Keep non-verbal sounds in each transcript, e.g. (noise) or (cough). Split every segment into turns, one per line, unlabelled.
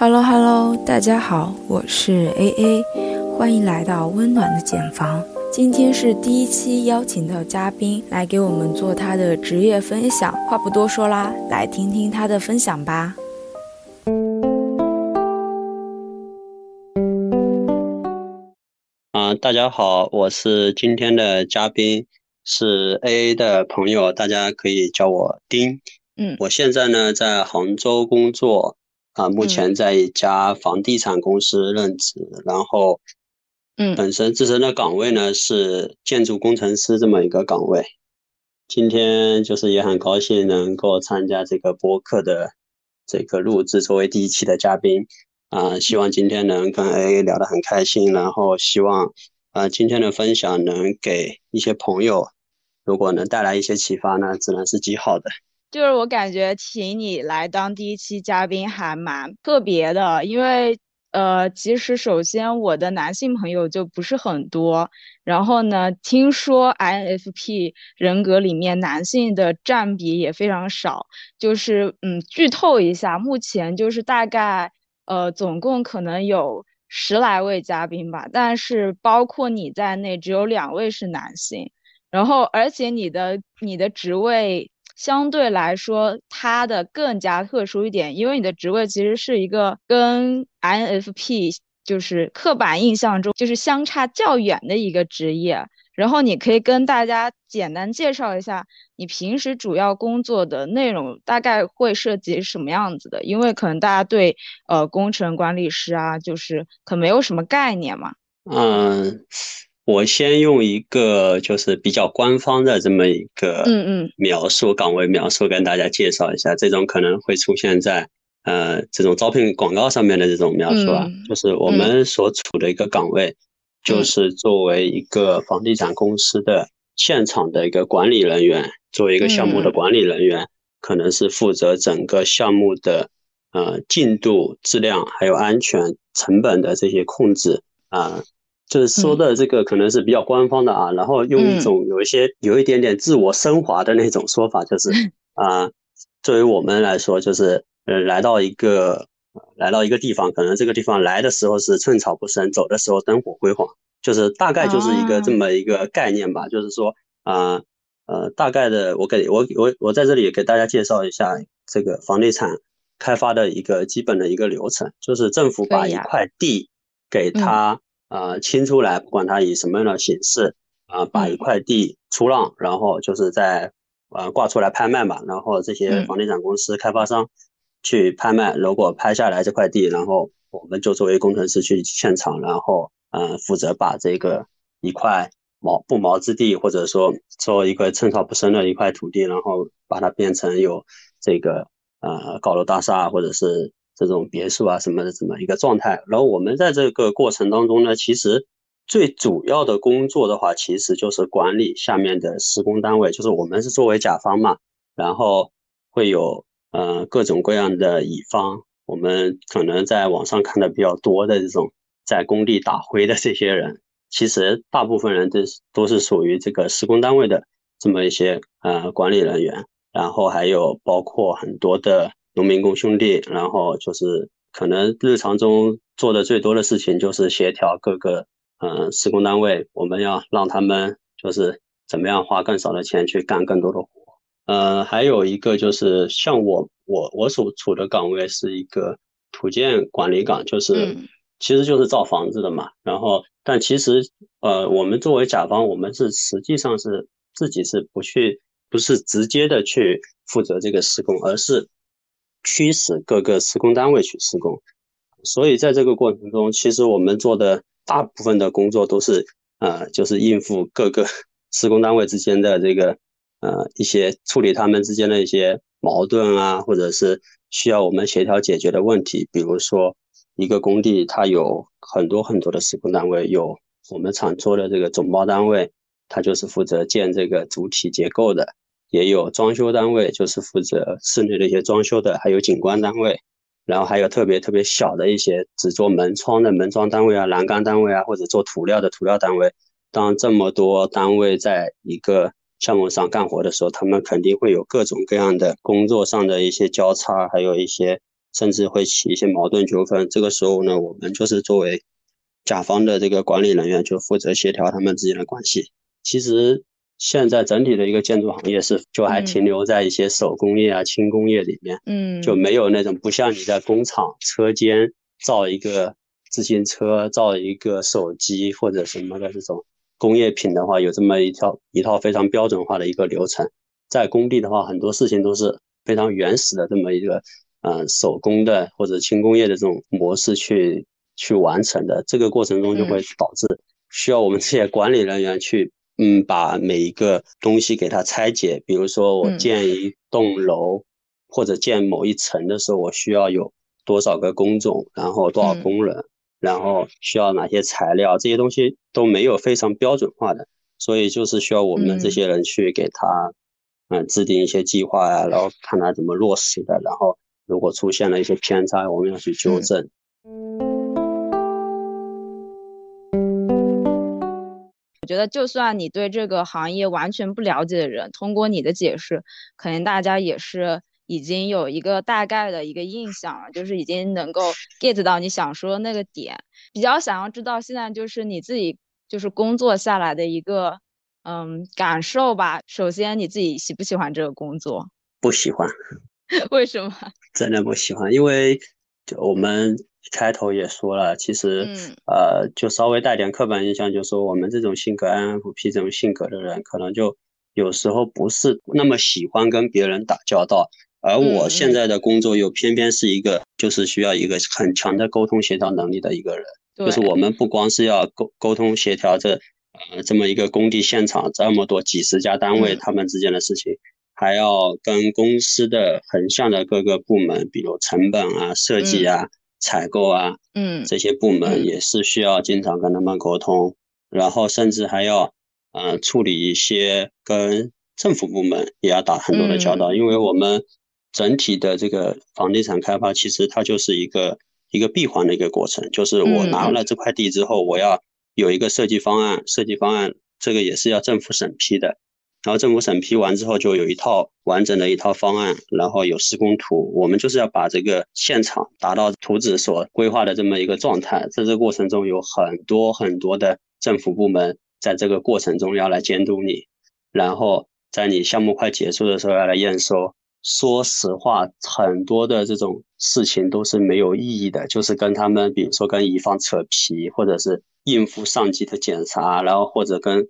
Hello Hello，大家好，我是 AA，欢迎来到温暖的茧房。今天是第一期邀请的嘉宾来给我们做他的职业分享。话不多说啦，来听听他的分享吧。
啊，大家好，我是今天的嘉宾，是 AA 的朋友，大家可以叫我丁。
嗯，
我现在呢在杭州工作。啊，目前在一家房地产公司任职，然后，
嗯，
本身自身的岗位呢是建筑工程师这么一个岗位。今天就是也很高兴能够参加这个播客的这个录制，作为第一期的嘉宾啊，希望今天能跟 A 聊得很开心，然后希望啊今天的分享能给一些朋友，如果能带来一些启发呢，自然是极好的。
就是我感觉请你来当第一期嘉宾还蛮特别的，因为呃，其实首先我的男性朋友就不是很多，然后呢，听说 INFP 人格里面男性的占比也非常少，就是嗯，剧透一下，目前就是大概呃，总共可能有十来位嘉宾吧，但是包括你在内，只有两位是男性，然后而且你的你的职位。相对来说，它的更加特殊一点，因为你的职位其实是一个跟 INFP 就是刻板印象中就是相差较远的一个职业。然后你可以跟大家简单介绍一下你平时主要工作的内容，大概会涉及什么样子的？因为可能大家对呃工程管理师啊，就是可没有什么概念嘛。
嗯。我先用一个就是比较官方的这么一个
嗯嗯。
描述岗位描述跟大家介绍一下，这种可能会出现在呃这种招聘广告上面的这种描述啊，就是我们所处的一个岗位，就是作为一个房地产公司的现场的一个管理人员，作为一个项目的管理人员，可能是负责整个项目的呃进度、质量还有安全、成本的这些控制啊。就是说的这个可能是比较官方的啊，然后用一种有一些有一点点自我升华的那种说法，就是 (laughs) 啊，作为我们来说，就是呃，来到一个来到一个地方，可能这个地方来的时候是寸草不生，走的时候灯火辉煌，就是大概就是一个这么一个概念吧。就是说啊呃，大概的，我给我我我在这里给大家介绍一下这个房地产开发的一个基本的一个流程，就是政府把一块地给他。呃，清出来，不管它以什么样的形式，啊，把一块地出让，然后就是在呃挂出来拍卖嘛，然后这些房地产公司、开发商去拍卖，如果拍下来这块地，然后我们就作为工程师去现场，然后呃负责把这个一块毛不毛之地，或者说做一个寸草不生的一块土地，然后把它变成有这个呃高楼大厦，或者是。这种别墅啊什么的这么一个状态，然后我们在这个过程当中呢，其实最主要的工作的话，其实就是管理下面的施工单位，就是我们是作为甲方嘛，然后会有呃各种各样的乙方，我们可能在网上看的比较多的这种在工地打灰的这些人，其实大部分人都都是属于这个施工单位的这么一些呃管理人员，然后还有包括很多的。农民工兄弟，然后就是可能日常中做的最多的事情就是协调各个嗯施工单位，我们要让他们就是怎么样花更少的钱去干更多的活。呃，还有一个就是像我我我所处的岗位是一个土建管理岗，就是其实就是造房子的嘛。然后但其实呃我们作为甲方，我们是实际上是自己是不去不是直接的去负责这个施工，而是。驱使各个施工单位去施工，所以在这个过程中，其实我们做的大部分的工作都是，呃，就是应付各个 (laughs) 施工单位之间的这个，呃，一些处理他们之间的一些矛盾啊，或者是需要我们协调解决的问题。比如说，一个工地它有很多很多的施工单位，有我们常说的这个总包单位，它就是负责建这个主体结构的。也有装修单位，就是负责室内的一些装修的，还有景观单位，然后还有特别特别小的一些只做门窗的门窗单位啊，栏杆单位啊，或者做涂料的涂料单位。当这么多单位在一个项目上干活的时候，他们肯定会有各种各样的工作上的一些交叉，还有一些甚至会起一些矛盾纠纷。这个时候呢，我们就是作为甲方的这个管理人员，就负责协调他们之间的关系。其实现在整体的一个建筑行业是就还停留在一些手工业啊、轻工业里面，
嗯，
就没有那种不像你在工厂车间造一个自行车、造一个手机或者什么的这种工业品的话，有这么一套一套非常标准化的一个流程。在工地的话，很多事情都是非常原始的这么一个嗯手工的或者轻工业的这种模式去去完成的。这个过程中就会导致需要我们这些管理人员去。嗯，把每一个东西给它拆解，比如说我建一栋楼或者建某一层的时候，我需要有多少个工种，然后多少工人，然后需要哪些材料，这些东西都没有非常标准化的，所以就是需要我们这些人去给他，嗯，制定一些计划呀，然后看他怎么落实的，然后如果出现了一些偏差，我们要去纠正。
觉得就算你对这个行业完全不了解的人，通过你的解释，可能大家也是已经有一个大概的一个印象了，就是已经能够 get 到你想说的那个点。比较想要知道现在就是你自己就是工作下来的一个嗯感受吧。首先你自己喜不喜欢这个工作？
不喜欢。(laughs)
为什么？
真的不喜欢，因为就我们。开头也说了，其实，呃，就稍微带点刻板印象，就说我们这种性格 INFP 这种性格的人，可能就有时候不是那么喜欢跟别人打交道。而我现在的工作又偏偏是一个，就是需要一个很强的沟通协调能力的一个人。就是我们不光是要沟沟通协调这，呃，这么一个工地现场这么多几十家单位他们之间的事情，还要跟公司的横向的各个部门，比如成本啊、设计啊。采购啊，
嗯，
这些部门也是需要经常跟他们沟通，然后甚至还要，呃，处理一些跟政府部门也要打很多的交道，因为我们整体的这个房地产开发其实它就是一个一个闭环的一个过程，就是我拿了这块地之后，我要有一个设计方案，设计方案这个也是要政府审批的。然后政府审批完之后，就有一套完整的一套方案，然后有施工图。我们就是要把这个现场达到图纸所规划的这么一个状态。在这个过程中，有很多很多的政府部门在这个过程中要来监督你，然后在你项目快结束的时候要来验收。说实话，很多的这种事情都是没有意义的，就是跟他们，比如说跟乙方扯皮，或者是应付上级的检查，然后或者跟。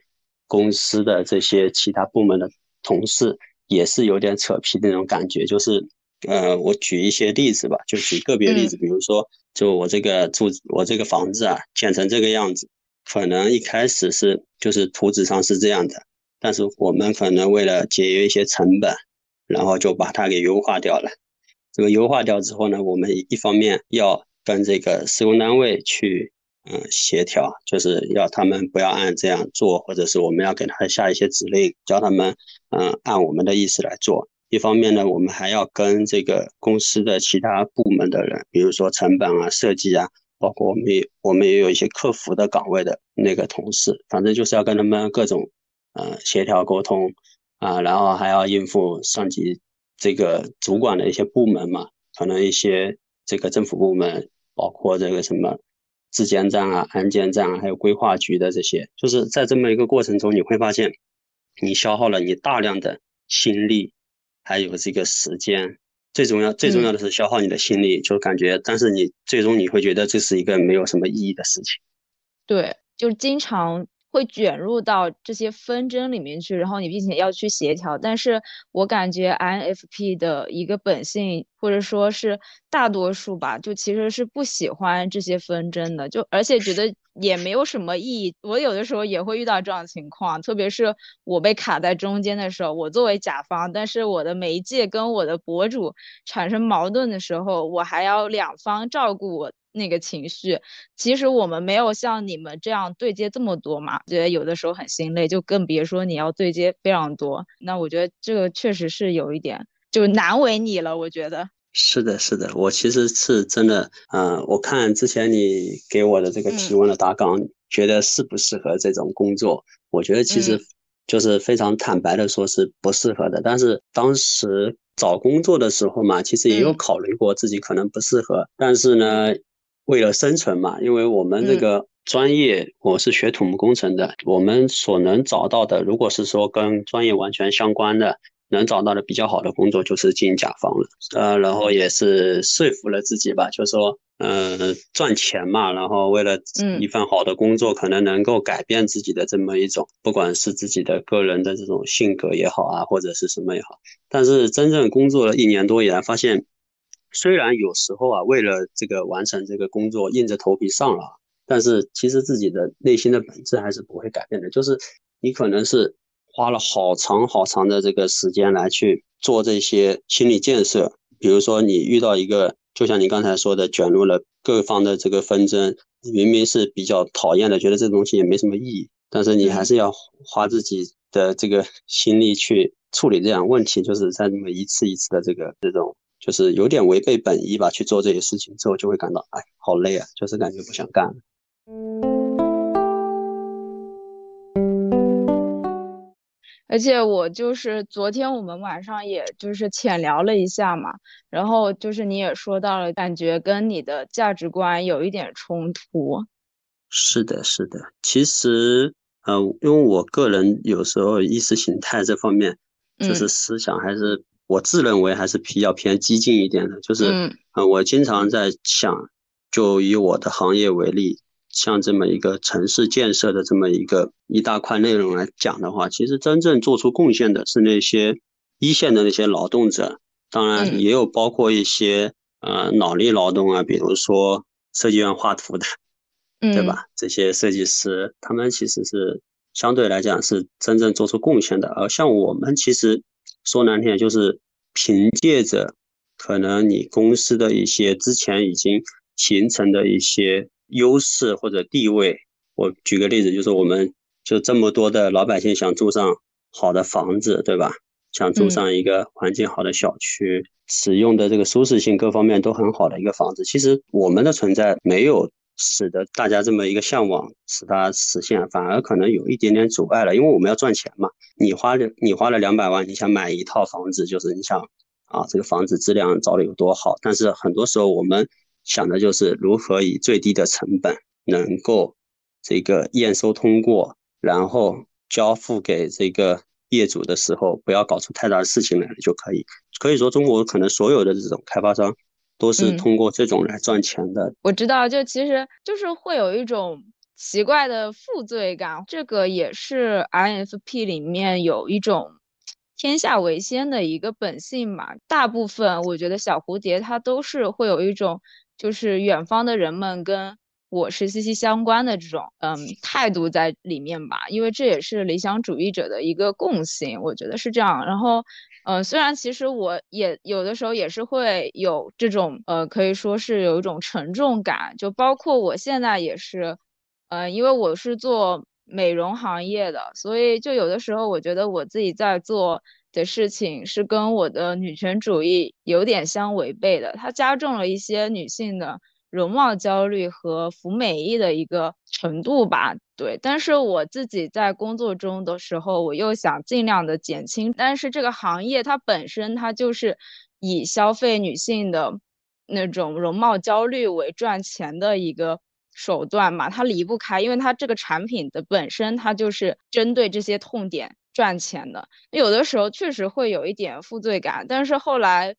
公司的这些其他部门的同事也是有点扯皮的那种感觉，就是，呃，我举一些例子吧，就举个别例子，比如说，就我这个住我这个房子啊，建成这个样子，可能一开始是就是图纸上是这样的，但是我们可能为了节约一些成本，然后就把它给优化掉了。这个优化掉之后呢，我们一方面要跟这个施工单位去。嗯，协调就是要他们不要按这样做，或者是我们要给他下一些指令，教他们嗯按我们的意思来做。一方面呢，我们还要跟这个公司的其他部门的人，比如说成本啊、设计啊，包括我们也我们也有一些客服的岗位的那个同事，反正就是要跟他们各种呃协调沟通啊，然后还要应付上级这个主管的一些部门嘛，可能一些这个政府部门，包括这个什么。质监站啊、安监站啊，还有规划局的这些，就是在这么一个过程中，你会发现，你消耗了你大量的心力，还有这个时间。最重要、最重要的是消耗你的心力，就感觉，但是你最终你会觉得这是一个没有什么意义的事情。
对，就经常。会卷入到这些纷争里面去，然后你并且要去协调。但是我感觉 INFP 的一个本性，或者说是大多数吧，就其实是不喜欢这些纷争的，就而且觉得也没有什么意义。我有的时候也会遇到这样的情况，特别是我被卡在中间的时候，我作为甲方，但是我的媒介跟我的博主产生矛盾的时候，我还要两方照顾我。那个情绪，其实我们没有像你们这样对接这么多嘛，觉得有的时候很心累，就更别说你要对接非常多。那我觉得这个确实是有一点，就难为你了。我觉得
是的，是的，我其实是真的，嗯，我看之前你给我的这个提问的大纲，觉得适不适合这种工作？我觉得其实就是非常坦白的说是不适合的。但是当时找工作的时候嘛，其实也有考虑过自己可能不适合，但是呢，为了生存嘛，因为我们这个专业我是学土木工程的，我们所能找到的，如果是说跟专业完全相关的。能找到的比较好的工作就是进甲方了，呃，然后也是说服了自己吧，就说，嗯，赚钱嘛，然后为了一份好的工作，可能能够改变自己的这么一种，不管是自己的个人的这种性格也好啊，或者是什么也好，但是真正工作了一年多以来，发现，虽然有时候啊，为了这个完成这个工作，硬着头皮上了，但是其实自己的内心的本质还是不会改变的，就是你可能是。花了好长好长的这个时间来去做这些心理建设，比如说你遇到一个，就像你刚才说的，卷入了各方的这个纷争，明明是比较讨厌的，觉得这东西也没什么意义，但是你还是要花自己的这个心力去处理这样问题，就是在那么一次一次的这个这种，就是有点违背本意吧，去做这些事情之后，就会感到哎，好累啊，就是感觉不想干了。
而且我就是昨天我们晚上也就是浅聊了一下嘛，然后就是你也说到了，感觉跟你的价值观有一点冲突。
是的，是的。其实，呃，因为我个人有时候意识形态这方面，就是思想还是我自认为还是比较偏激进一点的，就是，嗯，我经常在想，就以我的行业为例。像这么一个城市建设的这么一个一大块内容来讲的话，其实真正做出贡献的是那些一线的那些劳动者，当然也有包括一些呃脑力劳动啊，比如说设计院画图的，对吧？这些设计师他们其实是相对来讲是真正做出贡献的，而像我们其实说难听点，就是凭借着可能你公司的一些之前已经形成的一些。优势或者地位，我举个例子，就是我们就这么多的老百姓想住上好的房子，对吧？想住上一个环境好的小区，使用的这个舒适性各方面都很好的一个房子。其实我们的存在没有使得大家这么一个向往使它实现，反而可能有一点点阻碍了，因为我们要赚钱嘛。你花了你花了两百万，你想买一套房子，就是你想啊，这个房子质量找的有多好？但是很多时候我们。想的就是如何以最低的成本能够这个验收通过，然后交付给这个业主的时候，不要搞出太大的事情来就可以。可以说，中国可能所有的这种开发商都是通过这种来赚钱的。
我知道，就其实就是会有一种奇怪的负罪感，这个也是 INFP 里面有一种天下为先的一个本性嘛。大部分我觉得小蝴蝶它都是会有一种。就是远方的人们跟我是息息相关的这种嗯态度在里面吧，因为这也是理想主义者的一个共性，我觉得是这样。然后，嗯，虽然其实我也有的时候也是会有这种呃，可以说是有一种沉重感，就包括我现在也是，呃，因为我是做美容行业的，所以就有的时候我觉得我自己在做。的事情是跟我的女权主义有点相违背的，它加重了一些女性的容貌焦虑和服美役的一个程度吧。对，但是我自己在工作中的时候，我又想尽量的减轻。但是这个行业它本身它就是以消费女性的那种容貌焦虑为赚钱的一个手段嘛，它离不开，因为它这个产品的本身它就是针对这些痛点。赚钱的，有的时候确实会有一点负罪感，但是后来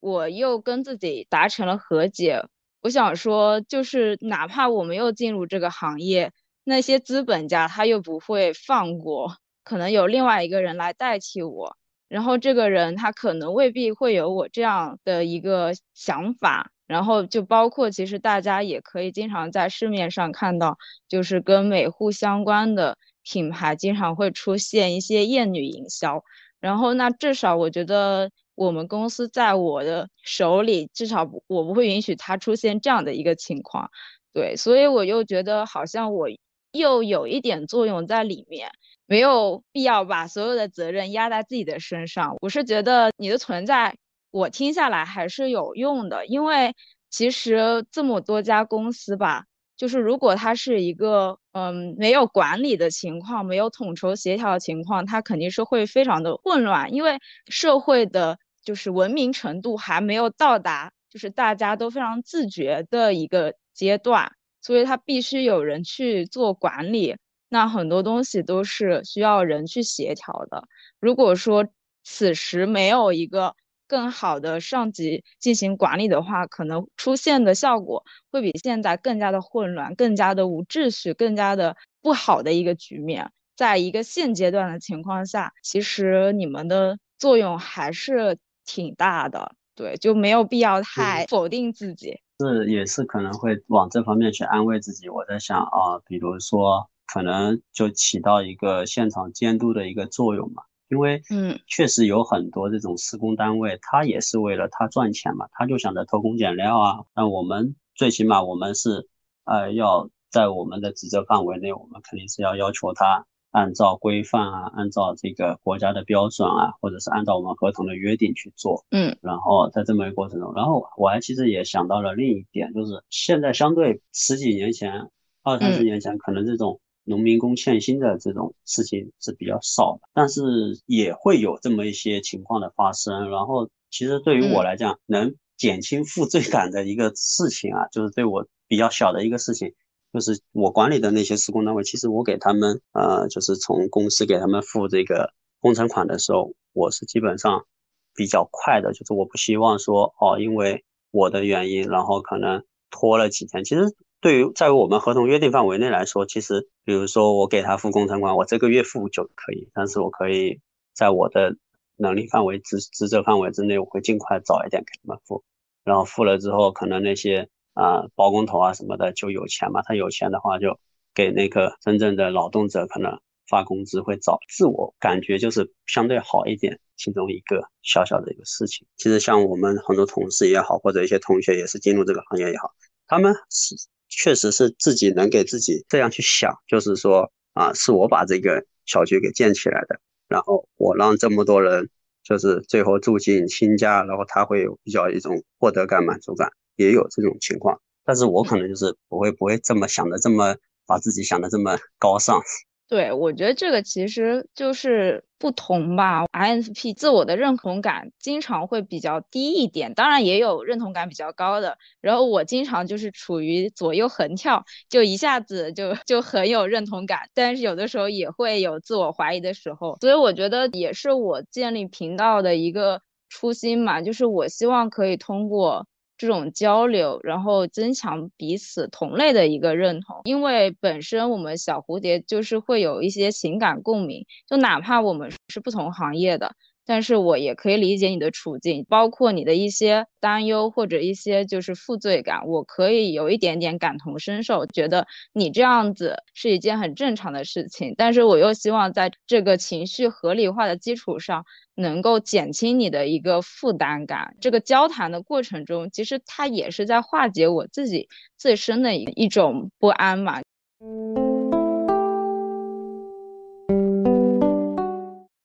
我又跟自己达成了和解。我想说，就是哪怕我们又进入这个行业，那些资本家他又不会放过，可能有另外一个人来代替我，然后这个人他可能未必会有我这样的一个想法，然后就包括其实大家也可以经常在市面上看到，就是跟美护相关的。品牌经常会出现一些艳女营销，然后那至少我觉得我们公司在我的手里，至少我不会允许它出现这样的一个情况。对，所以我又觉得好像我又有一点作用在里面，没有必要把所有的责任压在自己的身上。我是觉得你的存在，我听下来还是有用的，因为其实这么多家公司吧。就是如果它是一个嗯没有管理的情况，没有统筹协调的情况，它肯定是会非常的混乱。因为社会的就是文明程度还没有到达，就是大家都非常自觉的一个阶段，所以它必须有人去做管理。那很多东西都是需要人去协调的。如果说此时没有一个更好的上级进行管理的话，可能出现的效果会比现在更加的混乱、更加的无秩序、更加的不好的一个局面。在一个现阶段的情况下，其实你们的作用还是挺大的。对，就没有必要太否定自己。
是，也是可能会往这方面去安慰自己。我在想啊，比如说。可能就起到一个现场监督的一个作用嘛，因为嗯，确实有很多这种施工单位，他也是为了他赚钱嘛，他就想着偷工减料啊。那我们最起码我们是，呃，要在我们的职责范围内，我们肯定是要要求他按照规范啊，按照这个国家的标准啊，或者是按照我们合同的约定去做。
嗯，
然后在这么一个过程中，然后我还其实也想到了另一点，就是现在相对十几年前、二三十年前，可能这种。农民工欠薪的这种事情是比较少的，但是也会有这么一些情况的发生。然后，其实对于我来讲，能减轻负罪感的一个事情啊，就是对我比较小的一个事情，就是我管理的那些施工单位，其实我给他们，呃，就是从公司给他们付这个工程款的时候，我是基本上比较快的，就是我不希望说，哦，因为我的原因，然后可能拖了几天。其实。对于在我们合同约定范围内来说，其实比如说我给他付工程款，我这个月付就可以，但是我可以在我的能力范围职职责范围之内，我会尽快早一点给他们付，然后付了之后，可能那些啊包工头啊什么的就有钱嘛，他有钱的话就给那个真正的劳动者可能发工资会早，自我感觉就是相对好一点，其中一个小小的一个事情。其实像我们很多同事也好，或者一些同学也是进入这个行业也好，他们是。确实是自己能给自己这样去想，就是说啊，是我把这个小区给建起来的，然后我让这么多人就是最后住进新家，然后他会有比较一种获得感、满足感，也有这种情况。但是我可能就是不会不会这么想的，这么把自己想的这么高尚。
对，我觉得这个其实就是不同吧。INFP 自我的认同感经常会比较低一点，当然也有认同感比较高的。然后我经常就是处于左右横跳，就一下子就就很有认同感，但是有的时候也会有自我怀疑的时候。所以我觉得也是我建立频道的一个初心嘛，就是我希望可以通过。这种交流，然后增强彼此同类的一个认同，因为本身我们小蝴蝶就是会有一些情感共鸣，就哪怕我们是不同行业的，但是我也可以理解你的处境，包括你的一些担忧或者一些就是负罪感，我可以有一点点感同身受，觉得你这样子是一件很正常的事情，但是我又希望在这个情绪合理化的基础上。能够减轻你的一个负担感。这个交谈的过程中，其实它也是在化解我自己自身的一种不安嘛。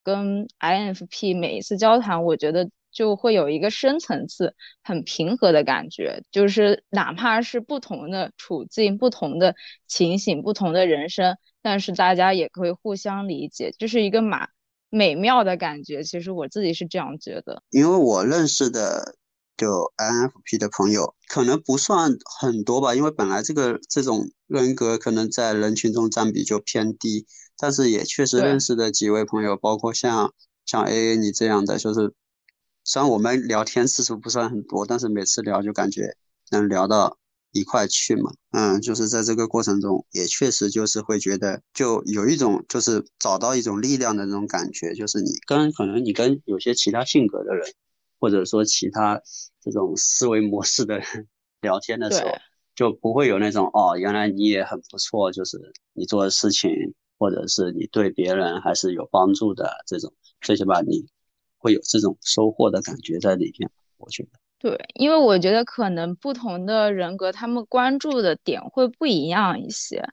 跟 INFP 每一次交谈，我觉得就会有一个深层次、很平和的感觉，就是哪怕是不同的处境、不同的情形、不同的人生，但是大家也可以互相理解，就是一个蛮。美妙的感觉，其实我自己是这样觉得。
因为我认识的就 INFP 的朋友，可能不算很多吧，因为本来这个这种人格可能在人群中占比就偏低，但是也确实认识的几位朋友，包括像像 AA 你这样的，就是虽然我们聊天次数不算很多，但是每次聊就感觉能聊到。一块去嘛，嗯，就是在这个过程中，也确实就是会觉得，就有一种就是找到一种力量的那种感觉，就是你跟可能你跟有些其他性格的人，或者说其他这种思维模式的人聊天的时候，就不会有那种哦，原来你也很不错，就是你做的事情，或者是你对别人还是有帮助的这种，最起码你会有这种收获的感觉在里面，我觉得。
对，因为我觉得可能不同的人格，他们关注的点会不一样一些。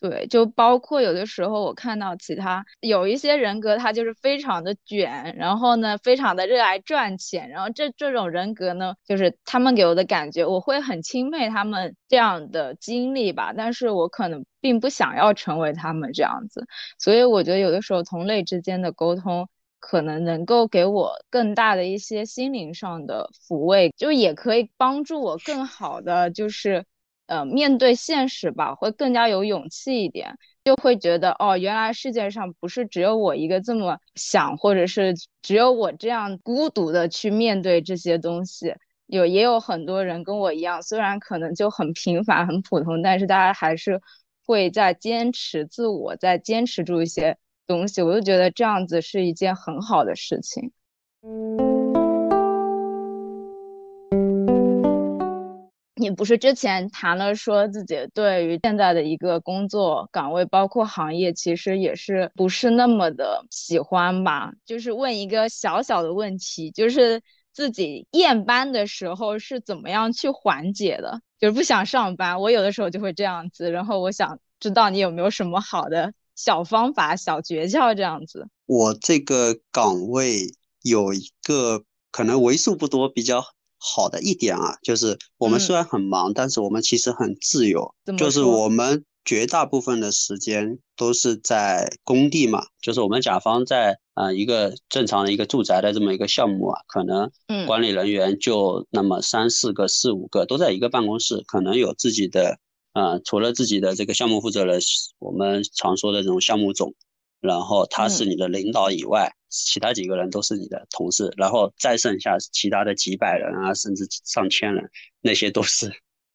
对，就包括有的时候我看到其他有一些人格，他就是非常的卷，然后呢，非常的热爱赚钱，然后这这种人格呢，就是他们给我的感觉，我会很钦佩他们这样的经历吧。但是我可能并不想要成为他们这样子，所以我觉得有的时候同类之间的沟通。可能能够给我更大的一些心灵上的抚慰，就也可以帮助我更好的就是呃面对现实吧，会更加有勇气一点，就会觉得哦，原来世界上不是只有我一个这么想，或者是只有我这样孤独的去面对这些东西，有也有很多人跟我一样，虽然可能就很平凡很普通，但是大家还是会在坚持自我，在坚持住一些。东西，我就觉得这样子是一件很好的事情。嗯不是之前谈了说自己对于现在的一个工作岗位，包括行业，其实也是不是那么的喜欢吧？就是问一个小小的问题，就是自己厌班的时候是怎么样去缓解的？就是不想上班，我有的时候就会这样子。然后我想知道你有没有什么好的。小方法、小诀窍这样子。
我这个岗位有一个可能为数不多比较好的一点啊，就是我们虽然很忙，但是我们其实很自由。就是我们绝大部分的时间都是在工地嘛，就是我们甲方在啊一个正常的一个住宅的这么一个项目啊，可能管理人员就那么三四个、四五个都在一个办公室，可能有自己的。啊，除了自己的这个项目负责人，我们常说的这种项目总，然后他是你的领导以外，其他几个人都是你的同事，然后再剩下其他的几百人啊，甚至上千人，那些都是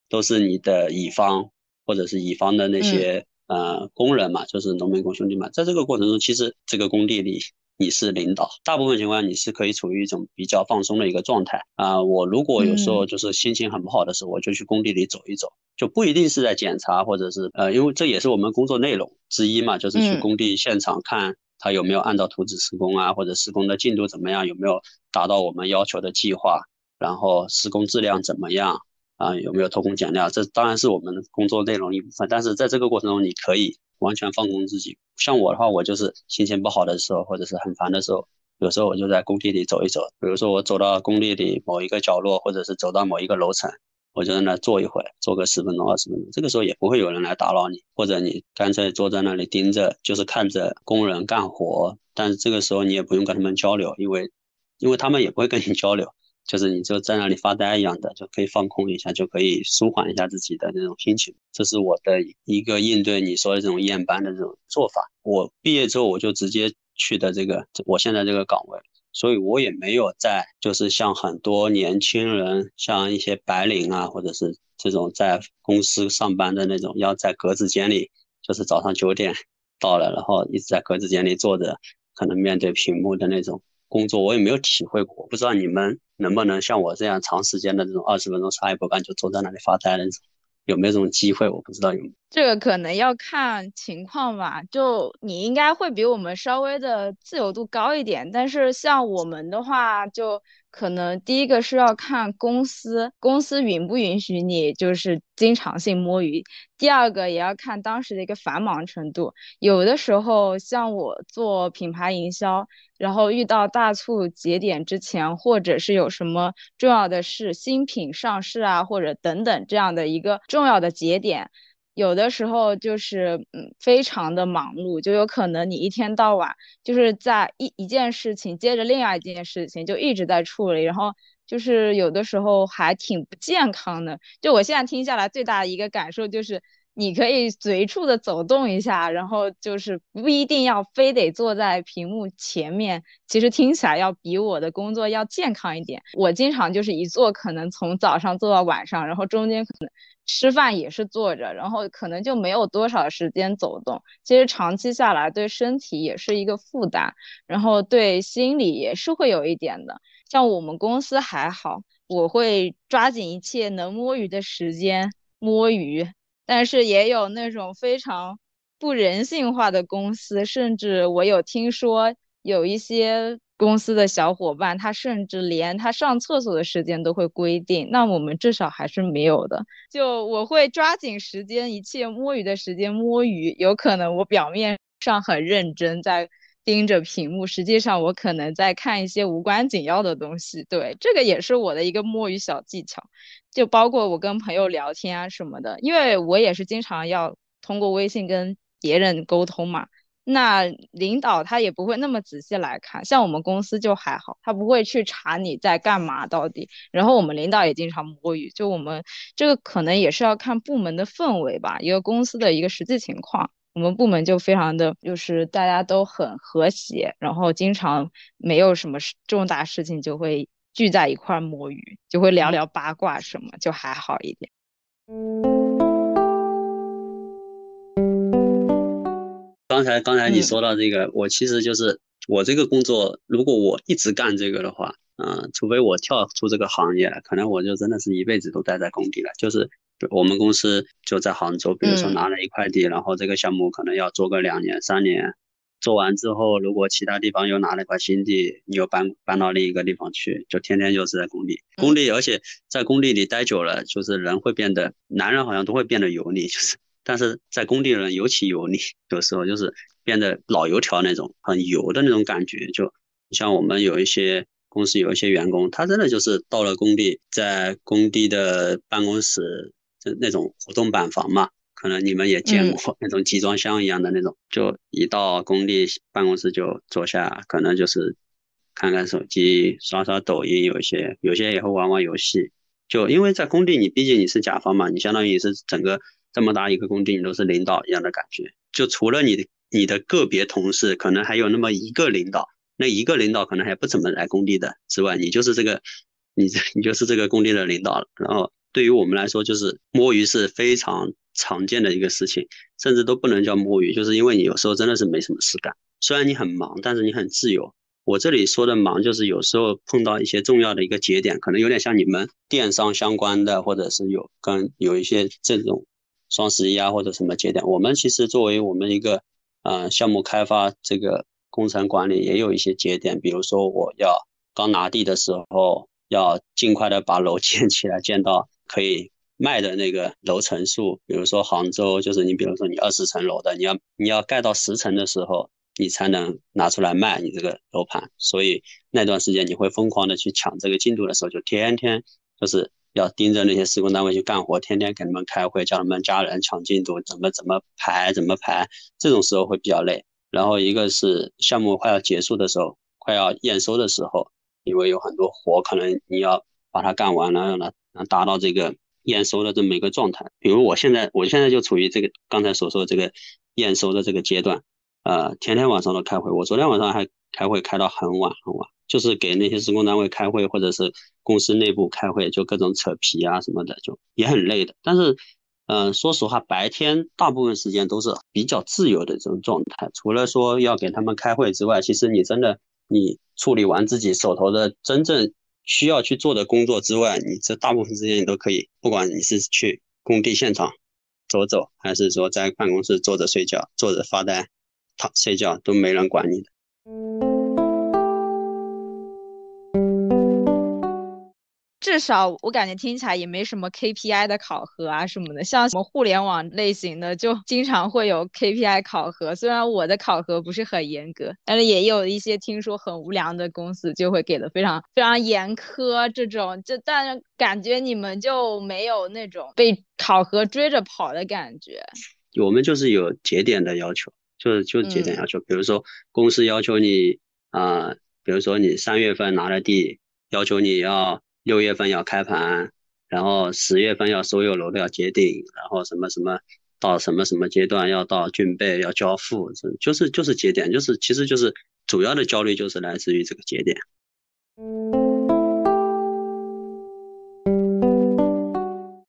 都是你的乙方或者是乙方的那些呃工人嘛，就是农民工兄弟们，在这个过程中，其实这个工地里。你是领导，大部分情况你是可以处于一种比较放松的一个状态啊。我如果有时候就是心情很不好的时候，我就去工地里走一走，就不一定是在检查或者是呃，因为这也是我们工作内容之一嘛，就是去工地现场看他有没有按照图纸施工啊，或者施工的进度怎么样，有没有达到我们要求的计划，然后施工质量怎么样啊，有没有偷工减料，这当然是我们工作内容一部分。但是在这个过程中，你可以。完全放空自己，像我的话，我就是心情不好的时候，或者是很烦的时候，有时候我就在工地里走一走。比如说我走到工地里某一个角落，或者是走到某一个楼层，我就在那坐一会儿，坐个十分钟、二十分钟。这个时候也不会有人来打扰你，或者你干脆坐在那里盯着，就是看着工人干活。但是这个时候你也不用跟他们交流，因为因为他们也不会跟你交流。就是你就在那里发呆一样的，就可以放空一下，就可以舒缓一下自己的那种心情。这是我的一个应对你说的这种验班的这种做法。我毕业之后我就直接去的这个我现在这个岗位，所以我也没有在就是像很多年轻人，像一些白领啊，或者是这种在公司上班的那种，要在格子间里，就是早上九点到了，然后一直在格子间里坐着，可能面对屏幕的那种。工作我也没有体会过，不知道你们能不能像我这样长时间的这种二十分钟啥也不干就坐在那里发呆的那种，有没有这种机会？我不知道有。
这个可能要看情况吧，就你应该会比我们稍微的自由度高一点，但是像我们的话就。可能第一个是要看公司，公司允不允许你就是经常性摸鱼。第二个也要看当时的一个繁忙程度。有的时候像我做品牌营销，然后遇到大促节点之前，或者是有什么重要的事，新品上市啊，或者等等这样的一个重要的节点。有的时候就是嗯，非常的忙碌，就有可能你一天到晚就是在一一件事情接着另外一件事情，就一直在处理，然后就是有的时候还挺不健康的。就我现在听下来，最大的一个感受就是，你可以随处的走动一下，然后就是不一定要非得坐在屏幕前面，其实听起来要比我的工作要健康一点。我经常就是一坐可能从早上坐到晚上，然后中间可能。吃饭也是坐着，然后可能就没有多少时间走动。其实长期下来对身体也是一个负担，然后对心理也是会有一点的。像我们公司还好，我会抓紧一切能摸鱼的时间摸鱼，但是也有那种非常不人性化的公司，甚至我有听说有一些。公司的小伙伴，他甚至连他上厕所的时间都会规定，那我们至少还是没有的。就我会抓紧时间，一切摸鱼的时间摸鱼。有可能我表面上很认真，在盯着屏幕，实际上我可能在看一些无关紧要的东西。对，这个也是我的一个摸鱼小技巧。就包括我跟朋友聊天啊什么的，因为我也是经常要通过微信跟别人沟通嘛。那领导他也不会那么仔细来看，像我们公司就还好，他不会去查你在干嘛到底。然后我们领导也经常摸鱼，就我们这个可能也是要看部门的氛围吧，一个公司的一个实际情况。我们部门就非常的就是大家都很和谐，然后经常没有什么重大事情就会聚在一块摸鱼，就会聊聊八卦什么，就还好一点。
刚才刚才你说到这个，我其实就是我这个工作，如果我一直干这个的话，嗯，除非我跳出这个行业，可能我就真的是一辈子都待在工地了。就是我们公司就在杭州，比如说拿了一块地，然后这个项目可能要做个两年三年，做完之后，如果其他地方又拿了一块新地，你又搬搬到另一个地方去，就天天就是在工地，工地，而且在工地里待久了，就是人会变得，男人好像都会变得油腻，就是。但是在工地人尤其油腻，有时候就是变得老油条那种，很油的那种感觉。就像我们有一些公司有一些员工，他真的就是到了工地，在工地的办公室，就那种活动板房嘛，可能你们也见过那种集装箱一样的那种，就一到工地办公室就坐下，可能就是看看手机、刷刷抖音，有一些有些也会玩玩游戏。就因为在工地，你毕竟你是甲方嘛，你相当于是整个。这么大一个工地，你都是领导一样的感觉。就除了你的你的个别同事，可能还有那么一个领导，那一个领导可能还不怎么来工地的之外，你就是这个，你这你就是这个工地的领导了。然后对于我们来说，就是摸鱼是非常常见的一个事情，甚至都不能叫摸鱼，就是因为你有时候真的是没什么事干。虽然你很忙，但是你很自由。我这里说的忙，就是有时候碰到一些重要的一个节点，可能有点像你们电商相关的，或者是有跟有一些这种。双十一啊，或者什么节点，我们其实作为我们一个呃项目开发这个工程管理，也有一些节点，比如说我要刚拿地的时候，要尽快的把楼 (laughs) 建起来，建到可以卖的那个楼层数。比如说杭州，就是你比如说你二十层楼的，你要你要盖到十层的时候，你才能拿出来卖你这个楼盘。所以那段时间你会疯狂的去抢这个进度的时候，就天天就是。要盯着那些施工单位去干活，天天给他们开会，叫他们加人抢进度，怎么怎么排，怎么排，这种时候会比较累。然后一个是项目快要结束的时候，快要验收的时候，因为有很多活，可能你要把它干完了，让它能达到这个验收的这么一个状态。比如我现在，我现在就处于这个刚才所说的这个验收的这个阶段，呃，天天晚上都开会。我昨天晚上还开会开到很晚很晚。就是给那些施工单位开会，或者是公司内部开会，就各种扯皮啊什么的，就也很累的。但是，嗯，说实话，白天大部分时间都是比较自由的这种状态。除了说要给他们开会之外，其实你真的你处理完自己手头的真正需要去做的工作之外，你这大部分时间你都可以，不管你是去工地现场走走，还是说在办公室坐着睡觉、坐着发呆、躺睡觉，都没人管你的。
至少我感觉听起来也没什么 KPI 的考核啊什么的，像什么互联网类型的就经常会有 KPI 考核。虽然我的考核不是很严格，但是也有一些听说很无良的公司就会给的非常非常严苛。这种就但感觉你们就没有那种被考核追着跑的感觉。
我们就是有节点的要求，就是就节点要求。比如说公司要求你啊，比如说你三月份拿了地，要求你要。六月份要开盘，然后十月份要所有楼都要结顶，然后什么什么到什么什么阶段要到竣备要交付，就是就是节点，就是其实就是主要的焦虑就是来自于这个节点。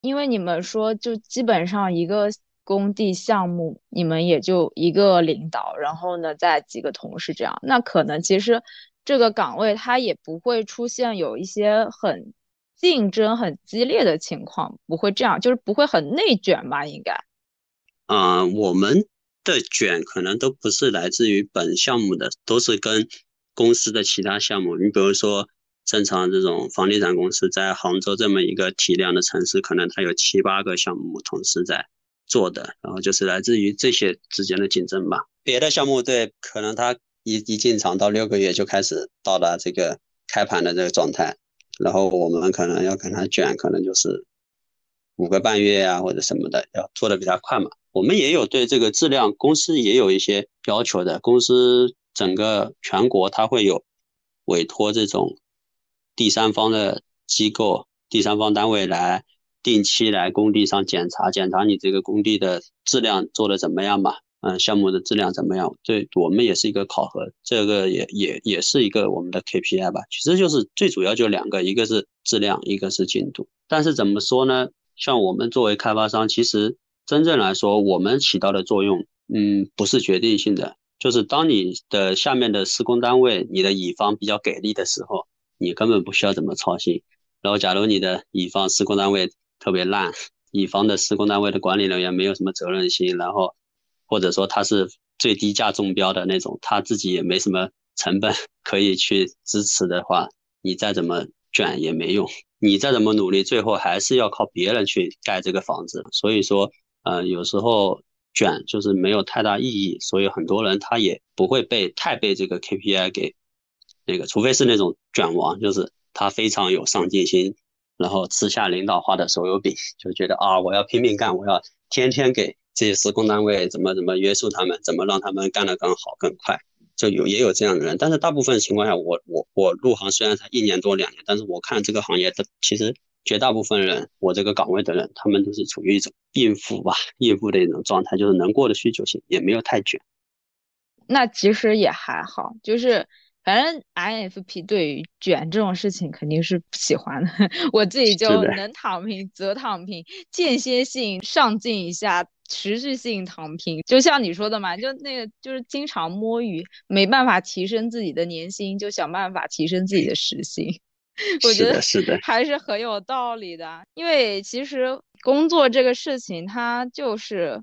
因为你们说就基本上一个工地项目，你们也就一个领导，然后呢再几个同事这样，那可能其实。这个岗位它也不会出现有一些很竞争很激烈的情况，不会这样，就是不会很内卷吧？应该。
啊，我们的卷可能都不是来自于本项目的，都是跟公司的其他项目。你比如说，正常这种房地产公司在杭州这么一个体量的城市，可能它有七八个项目同时在做的，然后就是来自于这些之间的竞争吧。别的项目对，可能它。一一进场到六个月就开始到达这个开盘的这个状态，然后我们可能要跟他卷，可能就是五个半月啊或者什么的，要做的比较快嘛。我们也有对这个质量，公司也有一些
要求的。公司整个全国它会有委托这种第三方的机构、第三方单位来定期来工地上检查，检查你这个工地的质量做的怎么样嘛？嗯，项目的质量怎么样？这我们也是一个考核，这个也也也是一个我们的 KPI 吧。其实就是最主要就两个，一个是质量，一个是进度。但是怎么说呢？像我们作为开发商，其实真正来说，我们起到的作用，嗯，不是决定性的。就是当你的下面的施工单位，你的乙方比较给力的时候，你根本不需要怎么操心。然后，假如你的乙方施工单位特别烂，乙方的施工单位的管理人员没有什么责任心，然后。或者说他是最低价中标的那种，他自己也没什么成本 (laughs) 可以去支持的话，你再怎么卷也没用，你再怎么努力，最后还是要靠别人去盖这个房子。所以说，呃，有时候卷就是没有太大意义，所以很多人他也不会被太被这个 KPI 给那个，除非是那种卷王，就是他非常有上进心，然后吃下领导画的手油饼，就觉得啊，我要拼命干，我要天天给。这些施工单位怎么怎么约束他们，怎么让他们干得更好更快，就有也有这样的人。但是大部分情况下，我我我入行虽然才一年多两年，但是我看这个行业的其实绝大部分人，我这个岗位的人，他们都是处于一种应付吧，应付的一种状态，就是能过得去就行，也没有太卷。
那其实也还好，就是。反正 INFP 对于卷这种事情肯定是不喜欢的，(laughs) 我自己就能躺平则躺平，间歇性上进一下，持续性躺平。就像你说的嘛，就那个就是经常摸鱼，没办法提升自己的年薪，就想办法提升自己的时薪。(laughs) 我觉得
是的，
还是很有道理的。因为其实工作这个事情，它就是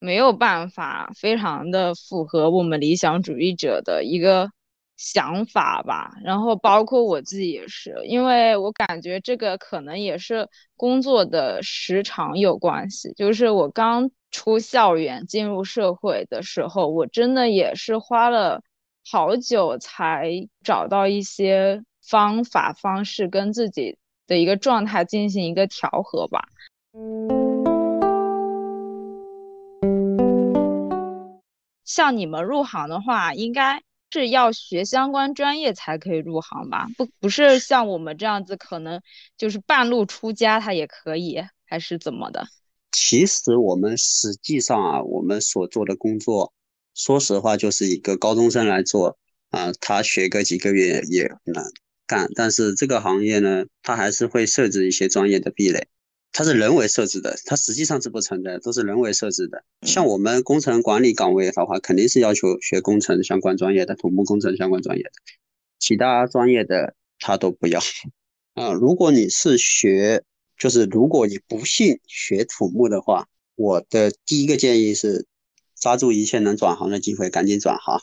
没有办法非常的符合我们理想主义者的一个。想法吧，然后包括我自己也是，因为我感觉这个可能也是工作的时长有关系。就是我刚出校园进入社会的时候，我真的也是花了好久才找到一些方法方式跟自己的一个状态进行一个调和吧。像你们入行的话，应该。是要学相关专业才可以入行吧？不，不是像我们这样子，可能就是半路出家他也可以，还是怎么的？
其实我们实际上啊，我们所做的工作，说实话，就是一个高中生来做啊，他学个几个月也难干。但是这个行业呢，它还是会设置一些专业的壁垒。它是人为设置的，它实际上是不存在，都是人为设置的。像我们工程管理岗位的话，肯定是要求学工程相关专业的、土木工程相关专业的，其他专业的他都不要。啊，如果你是学，就是如果你不信学土木的话，我的第一个建议是，抓住一切能转行的机会，赶紧转行。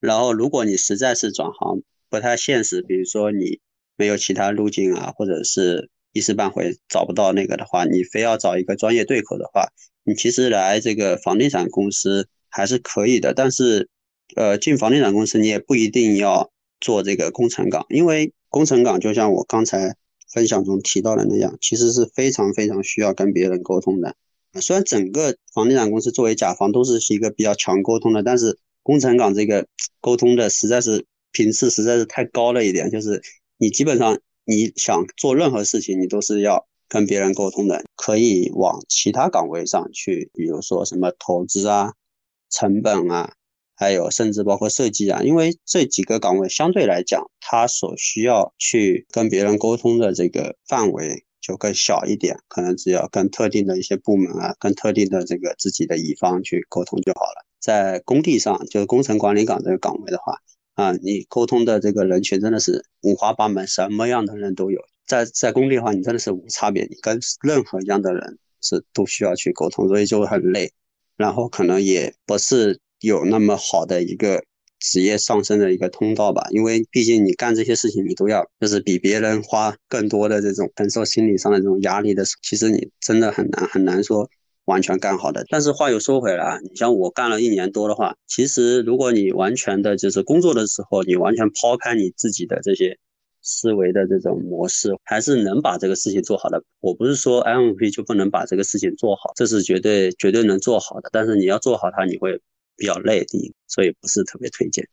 然后，如果你实在是转行不太现实，比如说你没有其他路径啊，或者是。一时半会找不到那个的话，你非要找一个专业对口的话，你其实来这个房地产公司还是可以的。但是，呃，进房地产公司你也不一定要做这个工程岗，因为工程岗就像我刚才分享中提到的那样，其实是非常非常需要跟别人沟通的。虽然整个房地产公司作为甲方都是一个比较强沟通的，但是工程岗这个 (tsk) 沟通的实在是频次实在是太高了一点，就是你基本上。你想做任何事情，你都是要跟别人沟通的。可以往其他岗位上去，比如说什么投资啊、成本啊，还有甚至包括设计啊。因为这几个岗位相对来讲，它所需要去跟别人沟通的这个范围就更小一点，可能只要跟特定的一些部门啊、跟特定的这个自己的乙方去沟通就好了。在工地上，就是工程管理岗这个岗位的话。啊，你沟通的这个人群真的是五花八门，什么样的人都有。在在工地的话，你真的是无差别，你跟任何一样的人是都需要去沟通，所以就很累。然后可能也不是有那么好的一个职业上升的一个通道吧，因为毕竟你干这些事情，你都要就是比别人花更多的这种承受心理上的这种压力的时候，其实你真的很难很难说。完全干好的，但是话又说回来啊，你像我干了一年多的话，其实如果你完全的就是工作的时候，你完全抛开你自己的这些思维的这种模式，还是能把这个事情做好的。我不是说 MVP 就不能把这个事情做好，这是绝对绝对能做好的。但是你要做好它，你会比较累的，所以不是特别推荐。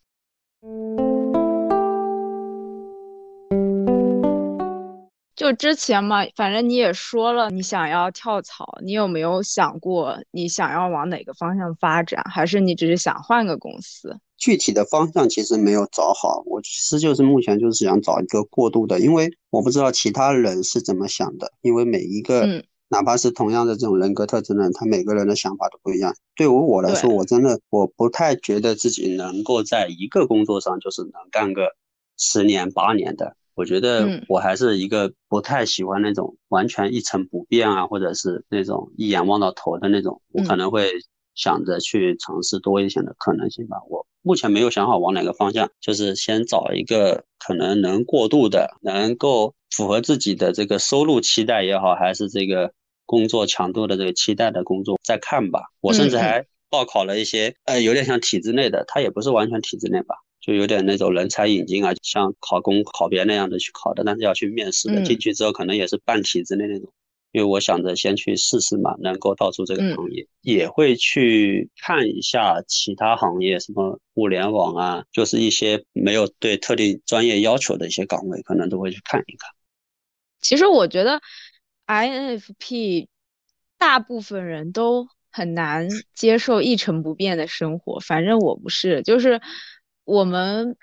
就之前嘛，反正你也说了，你想要跳槽，你有没有想过你想要往哪个方向发展？还是你只是想换个公司？
具体的方向其实没有找好，我其实就是目前就是想找一个过渡的，因为我不知道其他人是怎么想的，因为每一个哪怕是同样的这种人格特征的人，他每个人的想法都不一样。对于我来说，我真的我不太觉得自己能够在一个工作上就是能干个十年八年的。我觉得我还是一个不太喜欢那种完全一成不变啊，或者是那种一眼望到头的那种。我可能会想着去尝试多一些的可能性吧。我目前没有想好往哪个方向，就是先找一个可能能过渡的，能够符合自己的这个收入期待也好，还是这个工作强度的这个期待的工作再看吧。我甚至还报考了一些，呃，有点像体制内的，它也不是完全体制内吧。就有点那种人才引进啊，像考公考编那样的去考的，但是要去面试的，进去之后可能也是半体制内那种。因为我想着先去试试嘛，能够跳出这个行业，也会去看一下其他行业，什么物联网啊，就是一些没有对特定专业要求的一些岗位，可能都会去看一看。
其实我觉得，INFP 大部分人都很难接受一成不变的生活，反正我不是，就是。我们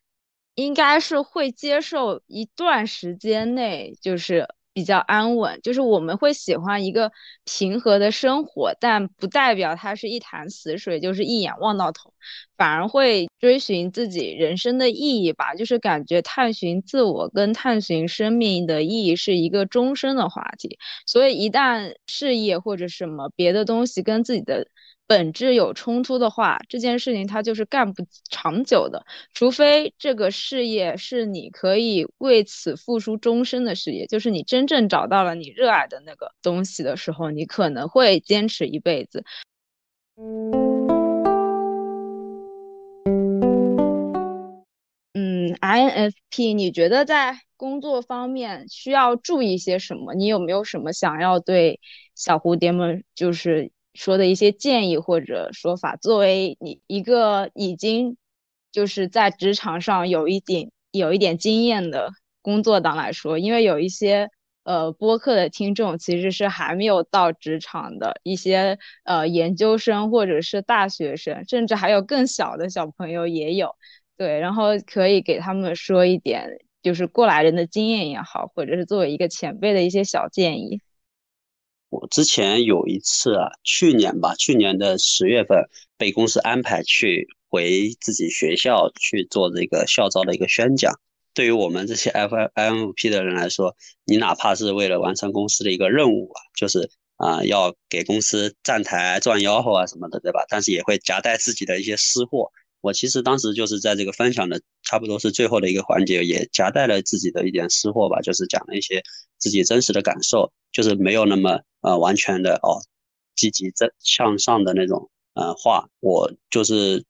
应该是会接受一段时间内就是比较安稳，就是我们会喜欢一个平和的生活，但不代表它是一潭死水，就是一眼望到头，反而会追寻自己人生的意义吧。就是感觉探寻自我跟探寻生命的意义是一个终身的话题，所以一旦事业或者什么别的东西跟自己的。本质有冲突的话，这件事情它就是干不长久的。除非这个事业是你可以为此付出终身的事业，就是你真正找到了你热爱的那个东西的时候，你可能会坚持一辈子。嗯，INFP，你觉得在工作方面需要注意些什么？你有没有什么想要对小蝴蝶们就是？说的一些建议或者说法，作为你一个已经就是在职场上有一点有一点经验的工作党来说，因为有一些呃播客的听众其实是还没有到职场的一些呃研究生或者是大学生，甚至还有更小的小朋友也有，对，然后可以给他们说一点就是过来人的经验也好，或者是作为一个前辈的一些小建议。
我之前有一次啊，去年吧，去年的十月份被公司安排去回自己学校去做这个校招的一个宣讲。对于我们这些 F I M P 的人来说，你哪怕是为了完成公司的一个任务啊，就是啊要给公司站台赚吆喝啊什么的，对吧？但是也会夹带自己的一些私货。我其实当时就是在这个分享的差不多是最后的一个环节，也夹带了自己的一点私货吧，就是讲了一些自己真实的感受，就是没有那么。呃，完全的哦，积极正向上的那种呃话，我就是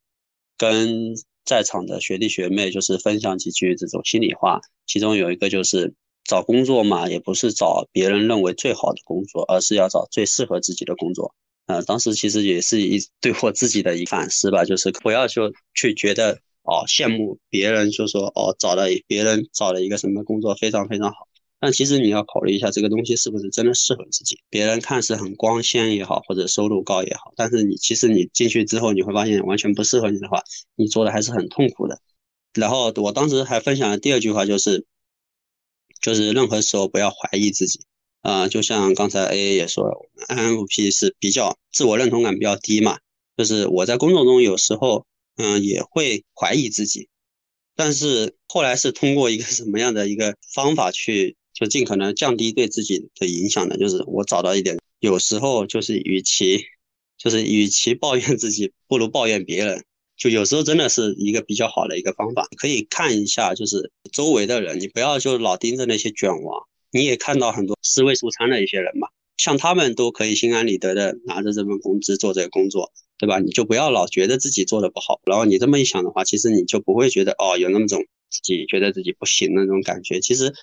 跟在场的学弟学妹就是分享几句这种心里话。其中有一个就是找工作嘛，也不是找别人认为最好的工作，而是要找最适合自己的工作。呃，当时其实也是一对我自己的一反思吧，就是不要说去觉得哦羡慕别人，就说哦找了别人找了一个什么工作非常非常好。但其实你要考虑一下，这个东西是不是真的适合自己？别人看似很光鲜也好，或者收入高也好，但是你其实你进去之后，你会发现完全不适合你的话，你做的还是很痛苦的。然后我当时还分享了第二句话，就是，就是任何时候不要怀疑自己。啊，就像刚才 A A 也说了，INFP 是比较自我认同感比较低嘛，就是我在工作中有时候，嗯，也会怀疑自己，但是后来是通过一个什么样的一个方法去。就尽可能降低对自己的影响的，就是我找到一点，有时候就是与其就是与其抱怨自己，不如抱怨别人。就有时候真的是一个比较好的一个方法，可以看一下就是周围的人，你不要就老盯着那些卷王。你也看到很多四位数餐的一些人嘛，像他们都可以心安理得的拿着这份工资做这个工作，对吧？你就不要老觉得自己做的不好，然后你这么一想的话，其实你就不会觉得哦有那么种自己觉得自己不行的那种感觉，其实。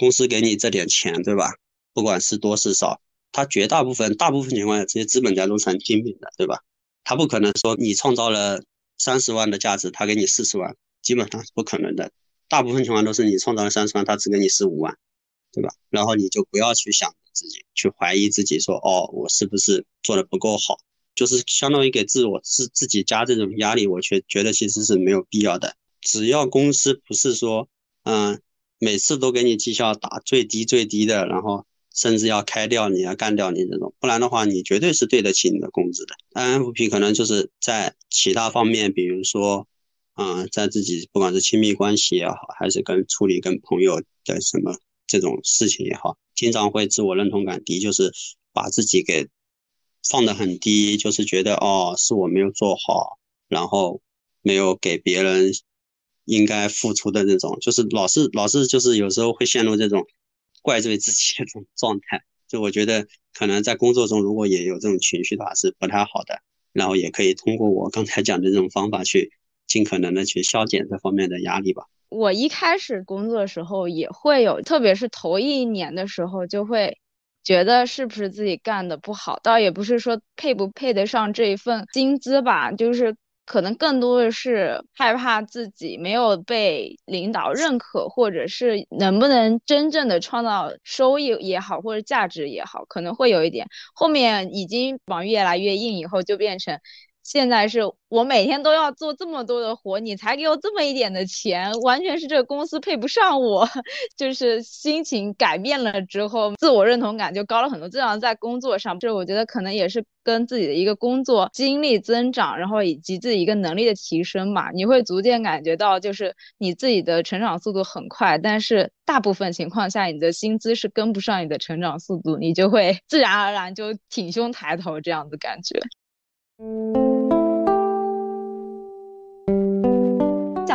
公司给你这点钱，对吧？不管是多是少，他绝大部分、大部分情况下，这些资本家都是很精明的，对吧？他不可能说你创造了三十万的价值，他给你四十万，基本上是不可能的。大部分情况都是你创造了三十万，他只给你十五万，对吧？然后你就不要去想自己，去怀疑自己，说哦，我是不是做的不够好？就是相当于给自我自自己加这种压力，我却觉得其实是没有必要的。只要公司不是说，嗯，每次都给你绩效打最低最低的，然后甚至要开掉你，要干掉你这种，不然的话，你绝对是对得起你的工资的。INFP 可能就是在其他方面，比如说。嗯，在自己不管是亲密关系也好，还是跟处理跟朋友的什么这种事情也好，经常会自我认同感低，就是把自己给放得很低，就是觉得哦是我没有做好，然后没有给别人应该付出的那种，就是老是老是就是有时候会陷入这种怪罪自己的这种 (laughs) 状态。就我觉得可能在工作中如果也有这种情绪的话是不太好的，然后也可以通过我刚才讲的这种方法去。尽可能的去消减这方面的压力吧。
我一开始工作的时候也会有，特别是头一年的时候，就会觉得是不是自己干的不好，倒也不是说配不配得上这一份薪资吧，就是可能更多的是害怕自己没有被领导认可，或者是能不能真正的创造收益也好，或者价值也好，可能会有一点。后面已经往越来越硬以后，就变成。现在是我每天都要做这么多的活，你才给我这么一点的钱，完全是这个公司配不上我。(laughs) 就是心情改变了之后，自我认同感就高了很多。这样在工作上，这我觉得可能也是跟自己的一个工作经历增长，然后以及自己一个能力的提升嘛，你会逐渐感觉到，就是你自己的成长速度很快，但是大部分情况下，你的薪资是跟不上你的成长速度，你就会自然而然就挺胸抬头这样的感觉。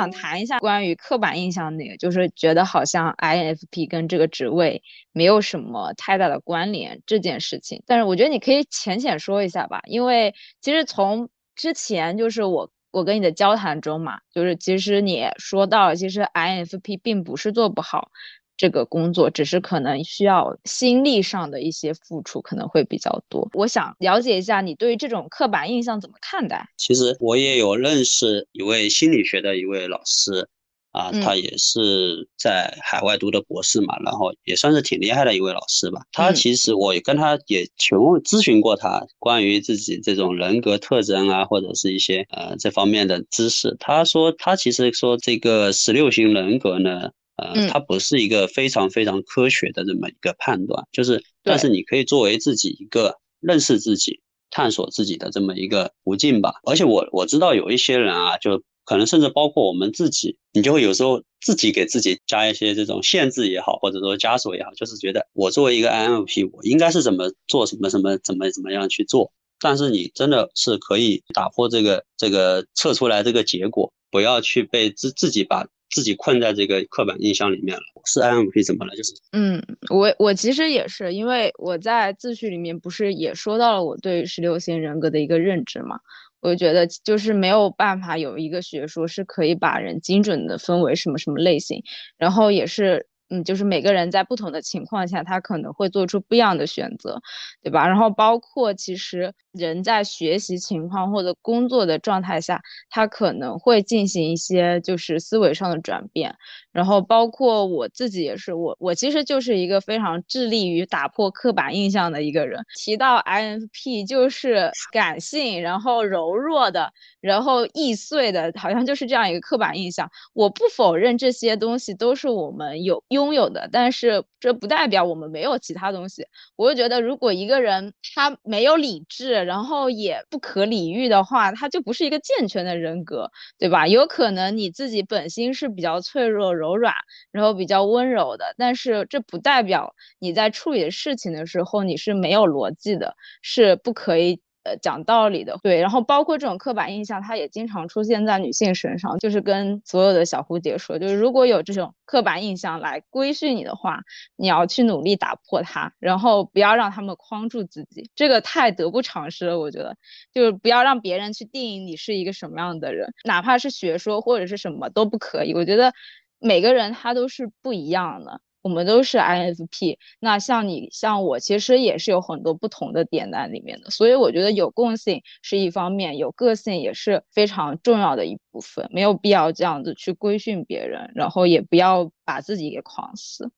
想谈一下关于刻板印象那个，就是觉得好像 INFP 跟这个职位没有什么太大的关联这件事情。但是我觉得你可以浅浅说一下吧，因为其实从之前就是我我跟你的交谈中嘛，就是其实你说到，其实 INFP 并不是做不好。这个工作只是可能需要心力上的一些付出，可能会比较多。我想了解一下你对于这种刻板印象怎么看待？
其实我也有认识一位心理学的一位老师，啊，他也是在海外读的博士嘛，然后也算是挺厉害的一位老师吧。他其实我跟他也询问咨询过他关于自己这种人格特征啊，或者是一些呃这方面的知识。他说他其实说这个十六型人格呢。呃，它不是一个非常非常科学的这么一个判断，就是，但是你可以作为自己一个认识自己、探索自己的这么一个途径吧。而且我我知道有一些人啊，就可能甚至包括我们自己，你就会有时候自己给自己加一些这种限制也好，或者说枷锁也好，就是觉得我作为一个 INFP，我应该是怎么做什么什么怎么怎么样去做。但是你真的是可以打破这个这个测出来这个结果，不要去被自自己把。自己困在这个刻板印象里面了。是 I M P 怎么了？就是，
嗯，我我其实也是，因为我在自序里面不是也说到了我对十六型人格的一个认知嘛，我就觉得就是没有办法有一个学说是可以把人精准的分为什么什么类型，然后也是。嗯，就是每个人在不同的情况下，他可能会做出不一样的选择，对吧？然后包括其实人在学习情况或者工作的状态下，他可能会进行一些就是思维上的转变。然后包括我自己也是，我我其实就是一个非常致力于打破刻板印象的一个人。提到 INFP 就是感性，然后柔弱的，然后易碎的，好像就是这样一个刻板印象。我不否认这些东西都是我们有拥有的，但是这不代表我们没有其他东西。我就觉得，如果一个人他没有理智，然后也不可理喻的话，他就不是一个健全的人格，对吧？有可能你自己本心是比较脆弱、柔软，然后比较温柔的，但是这不代表你在处理事情的时候你是没有逻辑的，是不可以。呃，讲道理的，对，然后包括这种刻板印象，它也经常出现在女性身上。就是跟所有的小蝴蝶说，就是如果有这种刻板印象来规训你的话，你要去努力打破它，然后不要让他们框住自己。这个太得不偿失了，我觉得，就是不要让别人去定义你是一个什么样的人，哪怕是学说或者是什么都不可以。我觉得每个人他都是不一样的。我们都是 INFP。那像你像我，其实也是有很多不同的点在里面的。所以我觉得有共性是一方面，有个性也是非常重要的一部分。没有必要这样子去规训别人，然后也不要把自己给框死。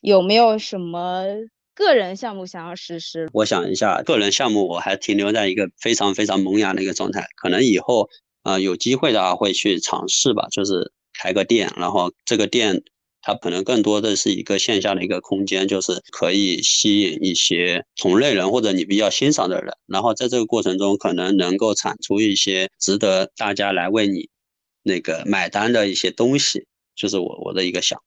有没有什么个人项目想要实施？
我想一下，个人项目我还停留在一个非常非常萌芽的一个状态，可能以后啊有机会的话会去尝试吧，就是开个店，然后这个店它可能更多的是一个线下的一个空间，就是可以吸引一些同类人或者你比较欣赏的人，然后在这个过程中可能能够产出一些值得大家来为你那个买单的一些东西，就是我我的一个想。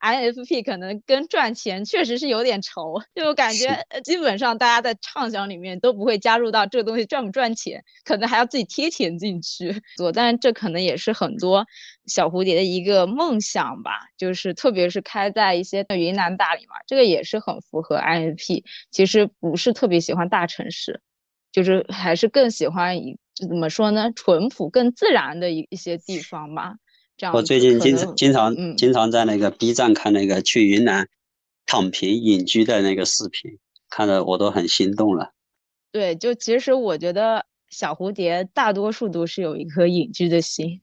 INFP 可能跟赚钱确实是有点愁，就感觉基本上大家在畅想里面都不会加入到这个东西赚不赚钱，可能还要自己贴钱进去做。但这可能也是很多小蝴蝶的一个梦想吧，就是特别是开在一些云南大理嘛，这个也是很符合 INFP。其实不是特别喜欢大城市，就是还是更喜欢一怎么说呢，淳朴更自然的一一些地方吧。
我最近经常经常经常在那个 B 站看那个去云南躺平隐居的那个视频，看的我都很心动了。
对，就其实我觉得小蝴蝶大多数都是有一颗隐居的心。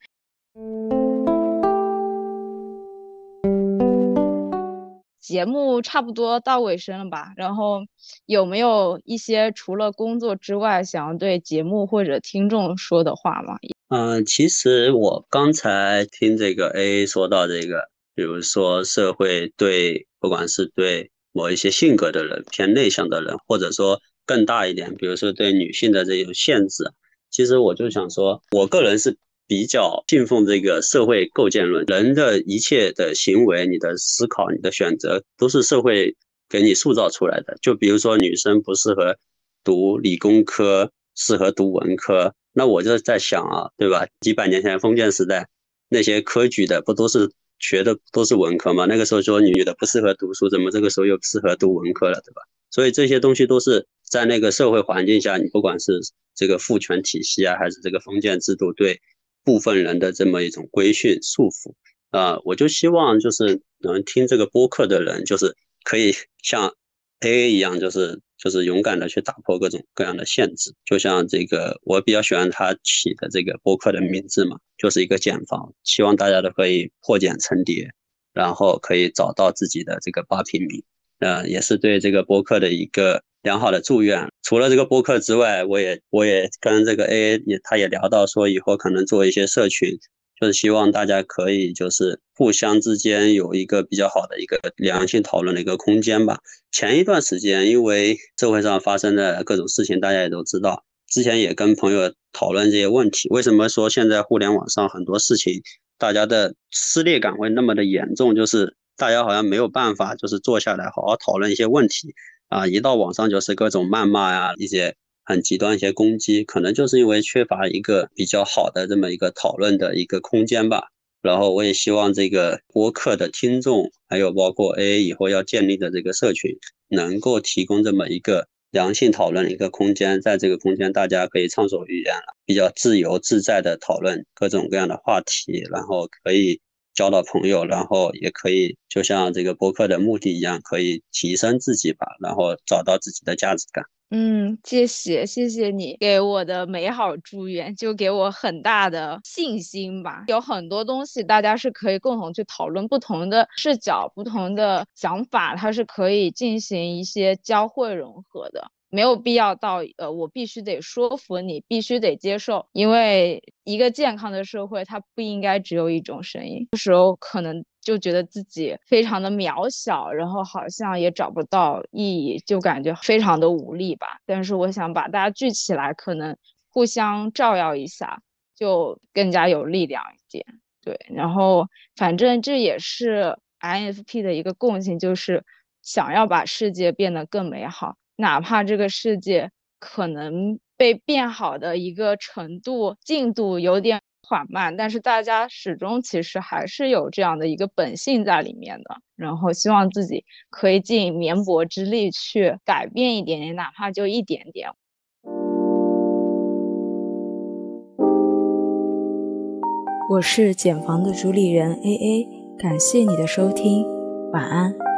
节目差不多到尾声了吧？然后有没有一些除了工作之外想要对节目或者听众说的话吗？
嗯，其实我刚才听这个 A 说到这个，比如说社会对不管是对某一些性格的人偏内向的人，或者说更大一点，比如说对女性的这种限制，其实我就想说，我个人是。比较信奉这个社会构建论，人的一切的行为、你的思考、你的选择，都是社会给你塑造出来的。就比如说，女生不适合读理工科，适合读文科，那我就在想啊，对吧？几百年前封建时代，那些科举的不都是学的都是文科吗？那个时候说女的不适合读书，怎么这个时候又适合读文科了，对吧？所以这些东西都是在那个社会环境下，你不管是这个父权体系啊，还是这个封建制度对。部分人的这么一种规训束缚啊，我就希望就是能听这个播客的人，就是可以像 (laughs) A A 一样，就是就是勇敢的去打破各种各样的限制。就像这个，我比较喜欢他起的这个播客的名字嘛，就是一个茧房，希望大家都可以破茧成蝶，然后可以找到自己的这个八平米。呃，也是对这个播客的一个。良好的祝愿。除了这个播客之外，我也我也跟这个 A A 也他也聊到说，以后可能做一些社群，就是希望大家可以就是互相之间有一个比较好的一个良性讨论的一个空间吧。前一段时间，因为社会上发生的各种事情，大家也都知道。之前也跟朋友讨论这些问题，为什么说现在互联网上很多事情，大家的撕裂感会那么的严重？就是大家好像没有办法，就是坐下来好好讨论一些问题。啊，一到网上就是各种谩骂呀，一些很极端一些攻击，可能就是因为缺乏一个比较好的这么一个讨论的一个空间吧。然后我也希望这个播客的听众，还有包括 AA 以后要建立的这个社群，能够提供这么一个良性讨论的一个空间，在这个空间大家可以畅所欲言了，比较自由自在的讨论各种各样的话题，然后可以。交到朋友，然后也可以就像这个播客的目的一样，可以提升自己吧，然后找到自己的价值感。
嗯，谢谢，谢谢你给我的美好祝愿，就给我很大的信心吧。有很多东西大家是可以共同去讨论，不同的视角、不同的想法，它是可以进行一些交汇融合的。没有必要到呃，我必须得说服你，必须得接受，因为一个健康的社会，它不应该只有一种声音。有时候可能就觉得自己非常的渺小，然后好像也找不到意义，就感觉非常的无力吧。但是我想把大家聚起来，可能互相照耀一下，就更加有力量一点。对，然后反正这也是 INFP 的一个共性，就是想要把世界变得更美好。哪怕这个世界可能被变好的一个程度进度有点缓慢，但是大家始终其实还是有这样的一个本性在里面的。然后希望自己可以尽绵薄之力去改变一点点，哪怕就一点点。我是简房的主理人 A A，感谢你的收听，晚安。